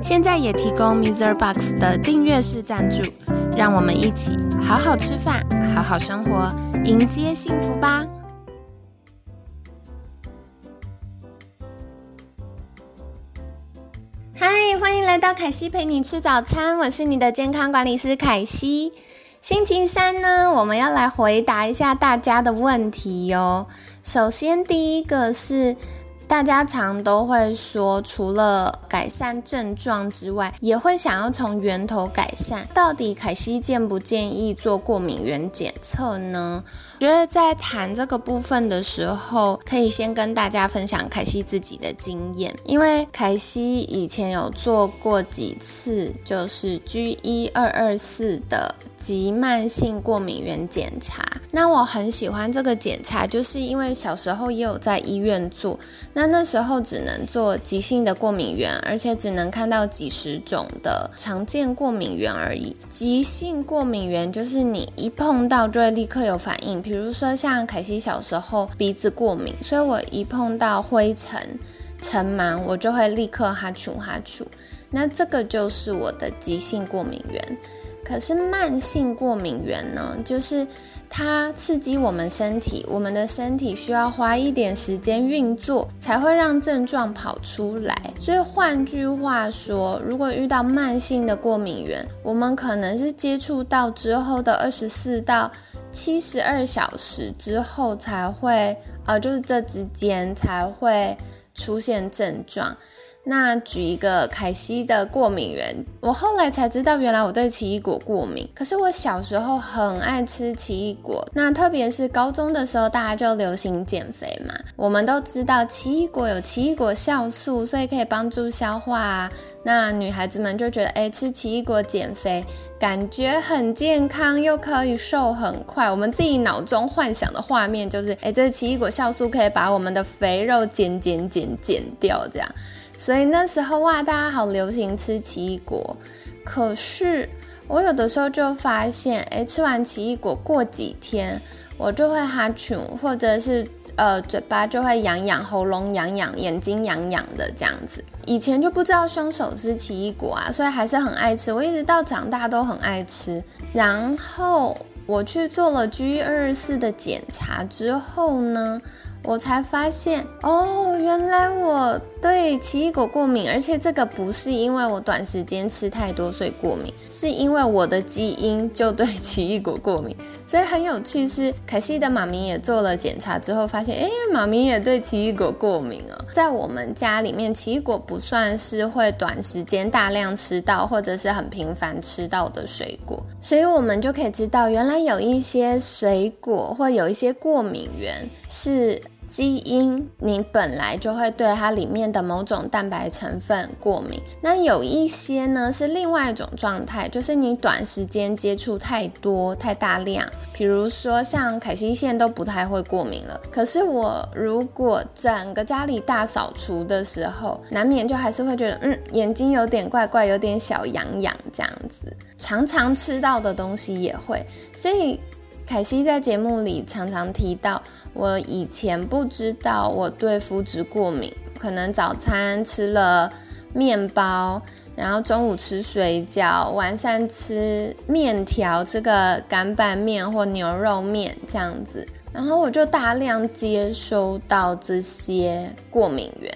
现在也提供 Mr. Box 的订阅式赞助，让我们一起好好吃饭，好好生活，迎接幸福吧！嗨，欢迎来到凯西陪你吃早餐，我是你的健康管理师凯西。星期三呢，我们要来回答一下大家的问题哟。首先，第一个是。大家常都会说，除了改善症状之外，也会想要从源头改善。到底凯西建不建议做过敏原检测呢？觉得在谈这个部分的时候，可以先跟大家分享凯西自己的经验，因为凯西以前有做过几次，就是 G 一二二四的。急慢性过敏原检查，那我很喜欢这个检查，就是因为小时候也有在医院做，那那时候只能做急性的过敏原，而且只能看到几十种的常见过敏原而已。急性过敏原就是你一碰到就会立刻有反应，比如说像凯西小时候鼻子过敏，所以我一碰到灰尘、尘螨，我就会立刻哈啾哈啾，那这个就是我的急性过敏源。可是慢性过敏源呢，就是它刺激我们身体，我们的身体需要花一点时间运作，才会让症状跑出来。所以换句话说，如果遇到慢性的过敏源，我们可能是接触到之后的二十四到七十二小时之后才会，呃，就是这之间才会出现症状。那举一个凯西的过敏源，我后来才知道，原来我对奇异果过敏。可是我小时候很爱吃奇异果，那特别是高中的时候，大家就流行减肥嘛。我们都知道奇异果有奇异果酵素，所以可以帮助消化。那女孩子们就觉得，哎，吃奇异果减肥，感觉很健康，又可以瘦很快。我们自己脑中幻想的画面就是，哎，这奇异果酵素可以把我们的肥肉减减减减掉，这样。所以那时候哇，大家好流行吃奇异果。可是我有的时候就发现，哎，吃完奇异果过几天，我就会哈啾，或者是呃嘴巴就会痒痒，喉咙痒痒，眼睛痒痒的这样子。以前就不知道凶手是奇异果啊，所以还是很爱吃。我一直到长大都很爱吃。然后我去做了 G 二十四的检查之后呢？我才发现哦，原来我对奇异果过敏，而且这个不是因为我短时间吃太多所以过敏，是因为我的基因就对 奇异果过敏。所以很有趣是，凯西的妈咪也做了检查之后发现，哎，妈咪也对奇异果过敏哦。在我们家里面，奇异果不算是会短时间大量吃到或者是很频繁吃到的水果，所以我们就可以知道，原来有一些水果或有一些过敏源是。基因，你本来就会对它里面的某种蛋白成分过敏。那有一些呢是另外一种状态，就是你短时间接触太多、太大量。比如说像凯西线都不太会过敏了，可是我如果整个家里大扫除的时候，难免就还是会觉得，嗯，眼睛有点怪怪，有点小痒痒这样子。常常吃到的东西也会，所以。凯西在节目里常常提到，我以前不知道我对麸质过敏，可能早餐吃了面包，然后中午吃水饺，晚上吃面条，吃个干拌面或牛肉面这样子，然后我就大量接收到这些过敏源，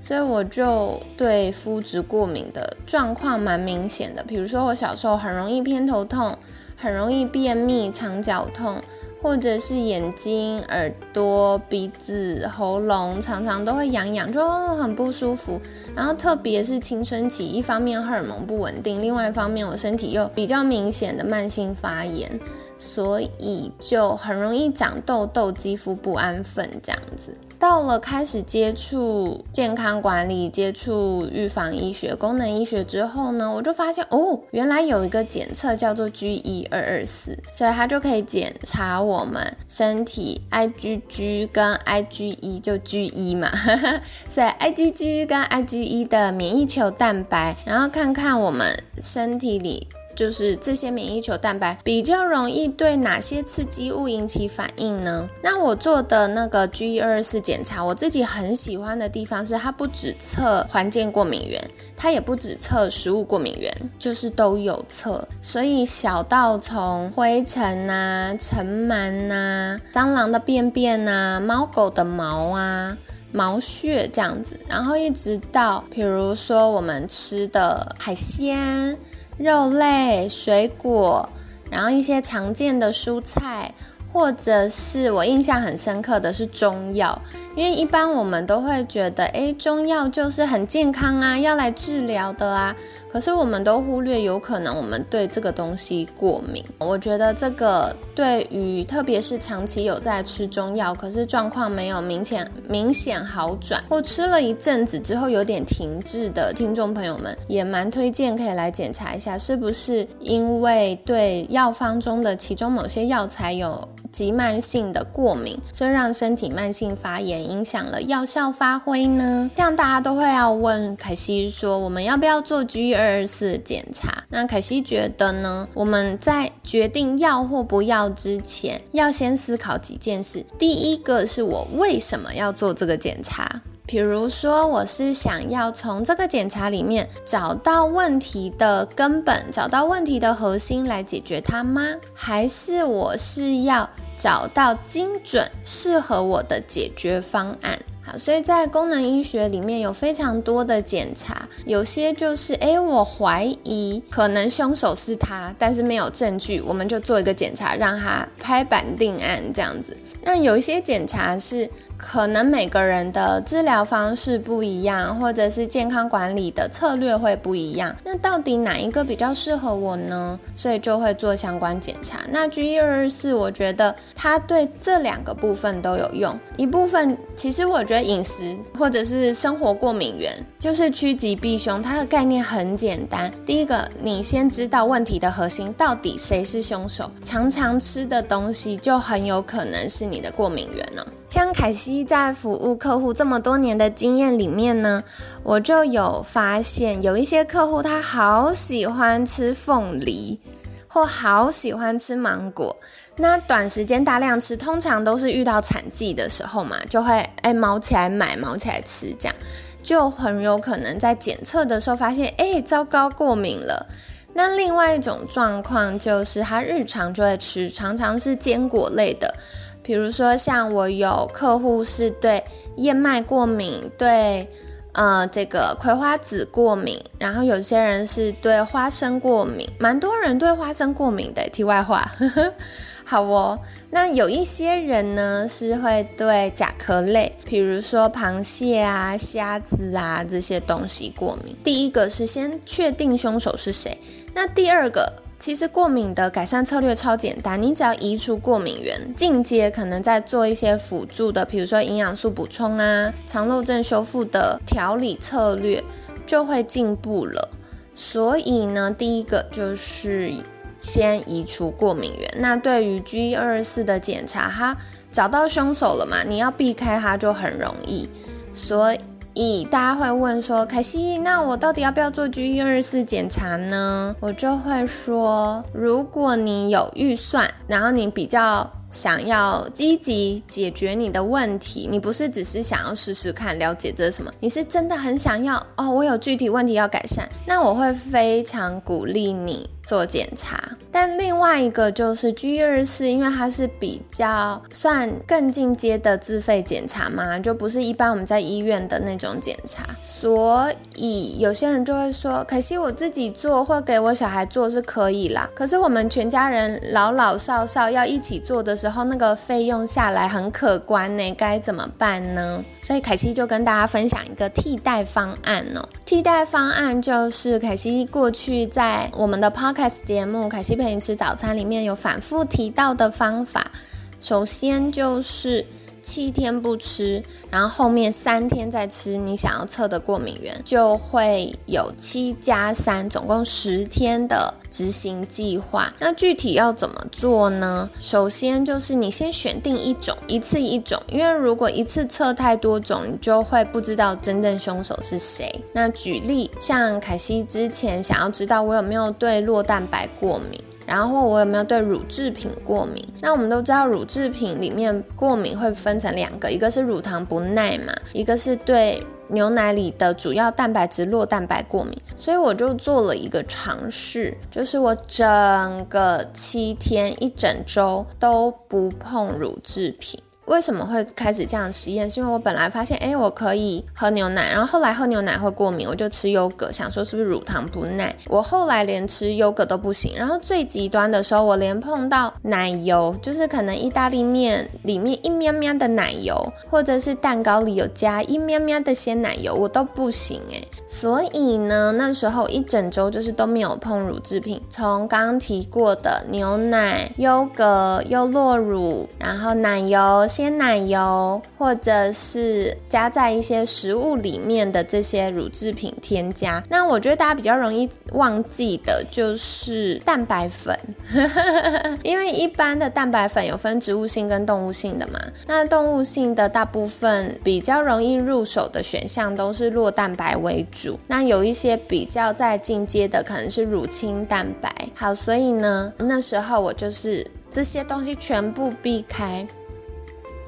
所以我就对麸质过敏的状况蛮明显的，比如说我小时候很容易偏头痛。很容易便秘、肠绞痛，或者是眼睛、耳朵、鼻子、喉咙常常都会痒痒，就很不舒服。然后特别是青春期，一方面荷尔蒙不稳定，另外一方面我身体又比较明显的慢性发炎，所以就很容易长痘痘、肌肤不安分这样子。到了开始接触健康管理、接触预防医学、功能医学之后呢，我就发现哦，原来有一个检测叫做 G 一二二四，所以它就可以检查我们身体 IgG 跟 IgE 就 G 一嘛，所以 IgG 跟 IgE 的免疫球蛋白，然后看看我们身体里。就是这些免疫球蛋白比较容易对哪些刺激物引起反应呢？那我做的那个 G 二四检查，我自己很喜欢的地方是，它不只测环境过敏源，它也不只测食物过敏源，就是都有测。所以小到从灰尘啊、尘螨呐、蟑螂的便便呐、猫狗的毛啊、毛屑这样子，然后一直到比如说我们吃的海鲜。肉类、水果，然后一些常见的蔬菜。或者是我印象很深刻的是中药，因为一般我们都会觉得，哎，中药就是很健康啊，要来治疗的啊。可是我们都忽略，有可能我们对这个东西过敏。我觉得这个对于特别是长期有在吃中药，可是状况没有明显明显好转，或吃了一阵子之后有点停滞的听众朋友们，也蛮推荐可以来检查一下，是不是因为对药方中的其中某些药材有。及慢性的过敏，所以让身体慢性发炎，影响了药效发挥呢？这样大家都会要问凯西说，我们要不要做 G 二二四检查？那凯西觉得呢？我们在决定要或不要之前，要先思考几件事。第一个是我为什么要做这个检查？比如说，我是想要从这个检查里面找到问题的根本，找到问题的核心来解决它吗？还是我是要找到精准适合我的解决方案？好，所以在功能医学里面有非常多的检查，有些就是诶，我怀疑可能凶手是他，但是没有证据，我们就做一个检查，让他拍板定案这样子。那有一些检查是。可能每个人的治疗方式不一样，或者是健康管理的策略会不一样。那到底哪一个比较适合我呢？所以就会做相关检查。那 G 二二四，我觉得它对这两个部分都有用。一部分其实我觉得饮食或者是生活过敏源就是趋吉避凶。它的概念很简单，第一个，你先知道问题的核心到底谁是凶手，常常吃的东西就很有可能是你的过敏源了。像凯西在服务客户这么多年的经验里面呢，我就有发现有一些客户他好喜欢吃凤梨，或好喜欢吃芒果。那短时间大量吃，通常都是遇到产季的时候嘛，就会哎毛起来买，毛起来吃，这样就很有可能在检测的时候发现，哎，糟糕，过敏了。那另外一种状况就是他日常就会吃，常常是坚果类的。比如说，像我有客户是对燕麦过敏，对呃这个葵花籽过敏，然后有些人是对花生过敏，蛮多人对花生过敏的。题外话，好哦。那有一些人呢是会对甲壳类，比如说螃蟹啊、虾子啊这些东西过敏。第一个是先确定凶手是谁，那第二个。其实过敏的改善策略超简单，你只要移除过敏源，进阶可能再做一些辅助的，比如说营养素补充啊、肠漏症修复的调理策略，就会进步了。所以呢，第一个就是先移除过敏源。那对于 G 二四的检查，它找到凶手了嘛？你要避开它就很容易。所以。以大家会问说，凯西，那我到底要不要做 G 一二四检查呢？我就会说，如果你有预算，然后你比较想要积极解决你的问题，你不是只是想要试试看了解这是什么，你是真的很想要哦，我有具体问题要改善，那我会非常鼓励你。做检查，但另外一个就是 G 二四，因为它是比较算更进阶的自费检查嘛，就不是一般我们在医院的那种检查，所以有些人就会说，可惜我自己做或给我小孩做是可以啦，可是我们全家人老老少少要一起做的时候，那个费用下来很可观呢，该怎么办呢？所以凯西就跟大家分享一个替代方案哦。替代方案就是凯西过去在我们的 podcast 节目《凯西陪你吃早餐》里面有反复提到的方法。首先就是七天不吃，然后后面三天再吃，你想要测的过敏源就会有七加三，总共十天的执行计划。那具体要怎么做呢？首先就是你先选定一种，一次一种，因为如果一次测太多种，你就会不知道真正凶手是谁。那举例，像凯西之前想要知道我有没有对酪蛋白过敏。然后我有没有对乳制品过敏？那我们都知道乳制品里面过敏会分成两个，一个是乳糖不耐嘛，一个是对牛奶里的主要蛋白质酪蛋白过敏。所以我就做了一个尝试，就是我整个七天一整周都不碰乳制品。为什么会开始这样实验？是因为我本来发现，哎，我可以喝牛奶，然后后来喝牛奶会过敏，我就吃优格，想说是不是乳糖不耐。我后来连吃优格都不行，然后最极端的时候，我连碰到奶油，就是可能意大利面里面一喵喵的奶油，或者是蛋糕里有加一喵喵的鲜奶油，我都不行哎。所以呢，那时候一整周就是都没有碰乳制品，从刚刚提过的牛奶、优格、优酪乳，然后奶油。鲜奶油，或者是加在一些食物里面的这些乳制品添加。那我觉得大家比较容易忘记的就是蛋白粉，因为一般的蛋白粉有分植物性跟动物性的嘛。那动物性的大部分比较容易入手的选项都是酪蛋白为主。那有一些比较在进阶的可能是乳清蛋白。好，所以呢，那时候我就是这些东西全部避开。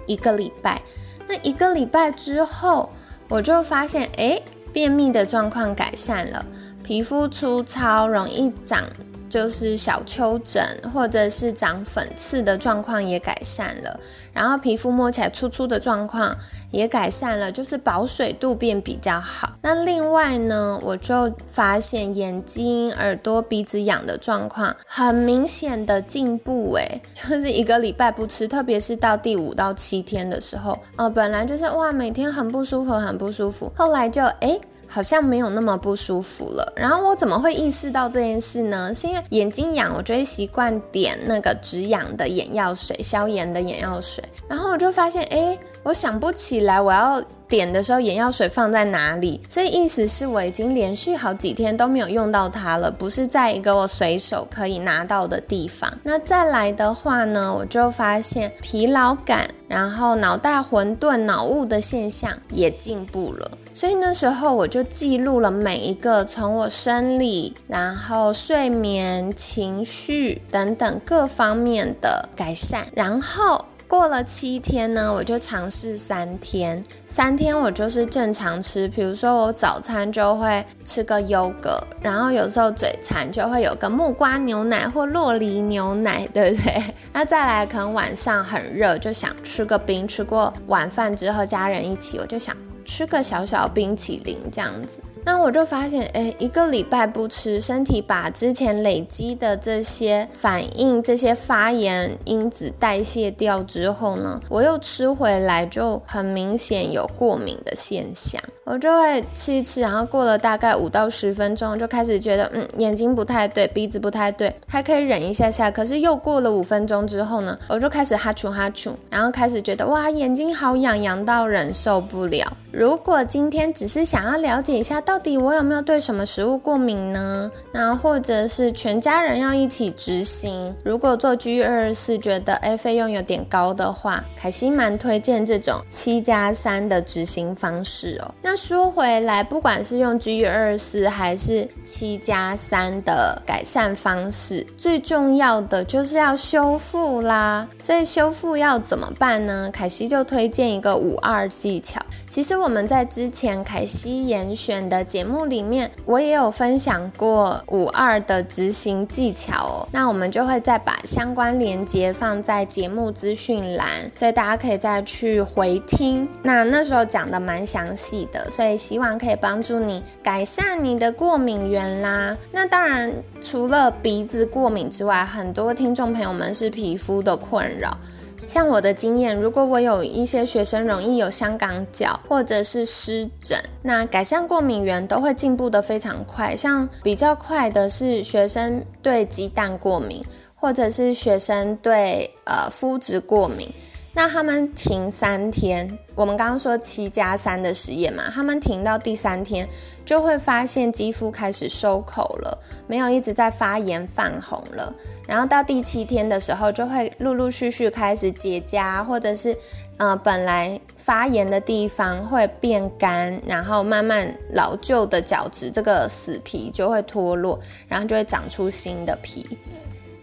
一个礼拜，那一个礼拜之后，我就发现，哎，便秘的状况改善了，皮肤粗糙，容易长。就是小丘疹或者是长粉刺的状况也改善了，然后皮肤摸起来粗粗的状况也改善了，就是保水度变比较好。那另外呢，我就发现眼睛、耳朵、鼻子痒的状况很明显的进步，诶，就是一个礼拜不吃，特别是到第五到七天的时候，呃，本来就是哇，每天很不舒服，很不舒服，后来就诶。好像没有那么不舒服了。然后我怎么会意识到这件事呢？是因为眼睛痒，我就会习惯点那个止痒的眼药水，消炎的眼药水。然后我就发现，哎，我想不起来我要点的时候眼药水放在哪里。这意思是我已经连续好几天都没有用到它了，不是在一个我随手可以拿到的地方。那再来的话呢，我就发现疲劳感，然后脑袋混沌、脑雾的现象也进步了。所以那时候我就记录了每一个从我生理、然后睡眠、情绪等等各方面的改善。然后过了七天呢，我就尝试三天，三天我就是正常吃，比如说我早餐就会吃个优格，然后有时候嘴馋就会有个木瓜牛奶或洛梨牛奶，对不对？那再来可能晚上很热，就想吃个冰，吃过晚饭之后家人一起，我就想。吃个小小冰淇淋这样子。那我就发现，哎，一个礼拜不吃，身体把之前累积的这些反应、这些发炎因子代谢掉之后呢，我又吃回来，就很明显有过敏的现象。我就会吃一吃，然后过了大概五到十分钟，就开始觉得，嗯，眼睛不太对，鼻子不太对，还可以忍一下下。可是又过了五分钟之后呢，我就开始哈啾哈啾，然后开始觉得，哇，眼睛好痒，痒到忍受不了。如果今天只是想要了解一下到底我有没有对什么食物过敏呢？那或者是全家人要一起执行，如果做 G 二四觉得哎费用有点高的话，凯西蛮推荐这种七加三的执行方式哦。那说回来，不管是用 G 二四还是七加三的改善方式，最重要的就是要修复啦。所以修复要怎么办呢？凯西就推荐一个五二技巧。其实我们在之前凯西严选的节目里面，我也有分享过五二的执行技巧哦。那我们就会再把相关链接放在节目资讯栏，所以大家可以再去回听。那那时候讲的蛮详细的，所以希望可以帮助你改善你的过敏源啦。那当然，除了鼻子过敏之外，很多听众朋友们是皮肤的困扰。像我的经验，如果我有一些学生容易有香港脚或者是湿疹，那改善过敏源都会进步的非常快。像比较快的是学生对鸡蛋过敏，或者是学生对呃肤质过敏。那他们停三天，我们刚刚说七加三的实验嘛，他们停到第三天就会发现肌肤开始收口了，没有一直在发炎泛红了。然后到第七天的时候，就会陆陆续续开始结痂，或者是呃本来发炎的地方会变干，然后慢慢老旧的角质这个死皮就会脱落，然后就会长出新的皮。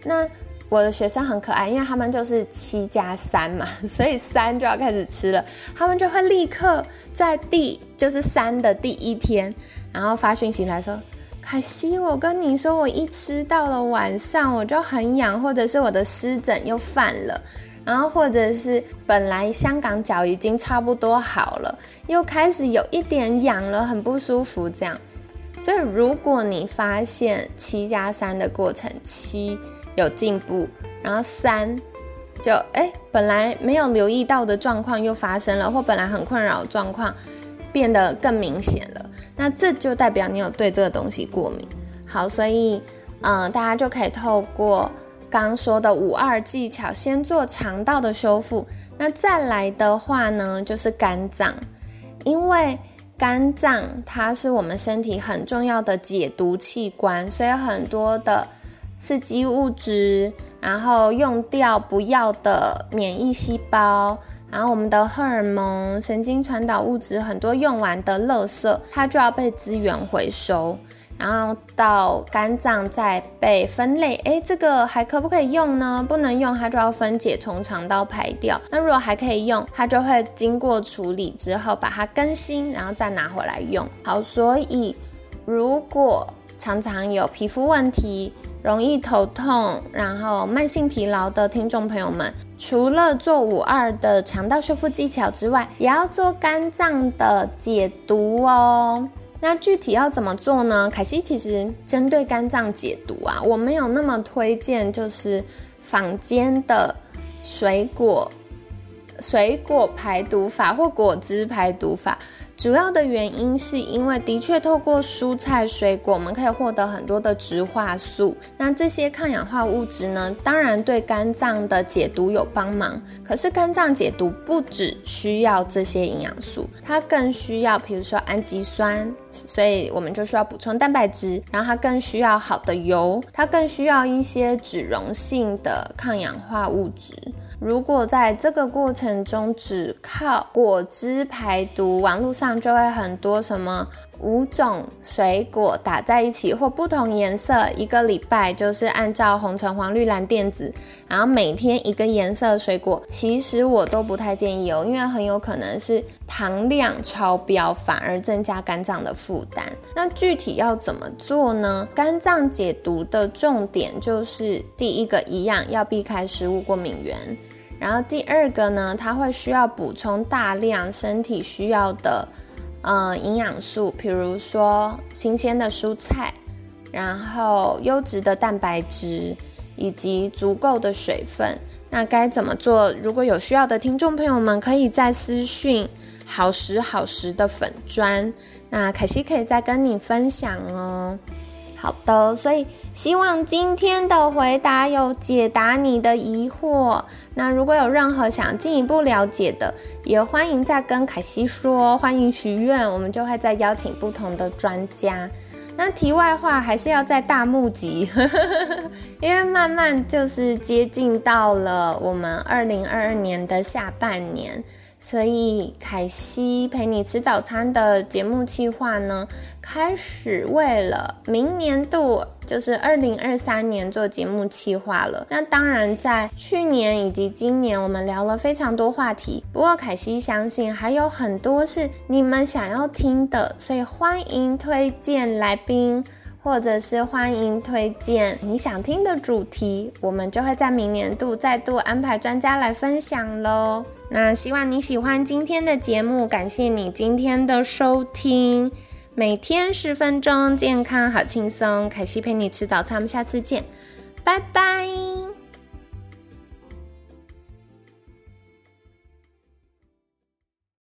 那我的学生很可爱，因为他们就是七加三嘛，所以三就要开始吃了。他们就会立刻在第就是三的第一天，然后发讯息来说：“凯西，我跟你说，我一吃到了晚上我就很痒，或者是我的湿疹又犯了，然后或者是本来香港脚已经差不多好了，又开始有一点痒了，很不舒服这样。所以如果你发现七加三的过程七。有进步，然后三就哎，本来没有留意到的状况又发生了，或本来很困扰的状况变得更明显了，那这就代表你有对这个东西过敏。好，所以嗯，大家就可以透过刚说的五二技巧，先做肠道的修复。那再来的话呢，就是肝脏，因为肝脏它是我们身体很重要的解毒器官，所以很多的。刺激物质，然后用掉不要的免疫细胞，然后我们的荷尔蒙、神经传导物质，很多用完的垃圾，它就要被资源回收，然后到肝脏再被分类。诶，这个还可不可以用呢？不能用，它就要分解，从肠道排掉。那如果还可以用，它就会经过处理之后把它更新，然后再拿回来用。好，所以如果常常有皮肤问题，容易头痛，然后慢性疲劳的听众朋友们，除了做五二的肠道修复技巧之外，也要做肝脏的解毒哦。那具体要怎么做呢？凯西其实针对肝脏解毒啊，我没有那么推荐，就是坊间的水果。水果排毒法或果汁排毒法，主要的原因是因为的确透过蔬菜水果，我们可以获得很多的植化素。那这些抗氧化物质呢，当然对肝脏的解毒有帮忙。可是肝脏解毒不只需要这些营养素，它更需要，比如说氨基酸，所以我们就需要补充蛋白质。然后它更需要好的油，它更需要一些脂溶性的抗氧化物质。如果在这个过程中只靠果汁排毒，网络上就会很多什么五种水果打在一起或不同颜色，一个礼拜就是按照红橙黄绿蓝靛紫，然后每天一个颜色水果，其实我都不太建议哦，因为很有可能是糖量超标，反而增加肝脏的负担。那具体要怎么做呢？肝脏解毒的重点就是第一个一样要避开食物过敏源。然后第二个呢，它会需要补充大量身体需要的呃营养素，比如说新鲜的蔬菜，然后优质的蛋白质以及足够的水分。那该怎么做？如果有需要的听众朋友们，可以在私讯好时好时的粉砖，那凯西可以再跟你分享哦。好的，所以希望今天的回答有解答你的疑惑。那如果有任何想进一步了解的，也欢迎再跟凯西说，欢迎许愿，我们就会再邀请不同的专家。那题外话还是要在大募集，因为慢慢就是接近到了我们二零二二年的下半年。所以，凯西陪你吃早餐的节目计划呢，开始为了明年度，就是二零二三年做节目计划了。那当然，在去年以及今年，我们聊了非常多话题。不过，凯西相信还有很多是你们想要听的，所以欢迎推荐来宾。或者是欢迎推荐你想听的主题，我们就会在明年度再度安排专家来分享喽。那希望你喜欢今天的节目，感谢你今天的收听。每天十分钟，健康好轻松。凯西陪你吃早餐，我们下次见，拜拜。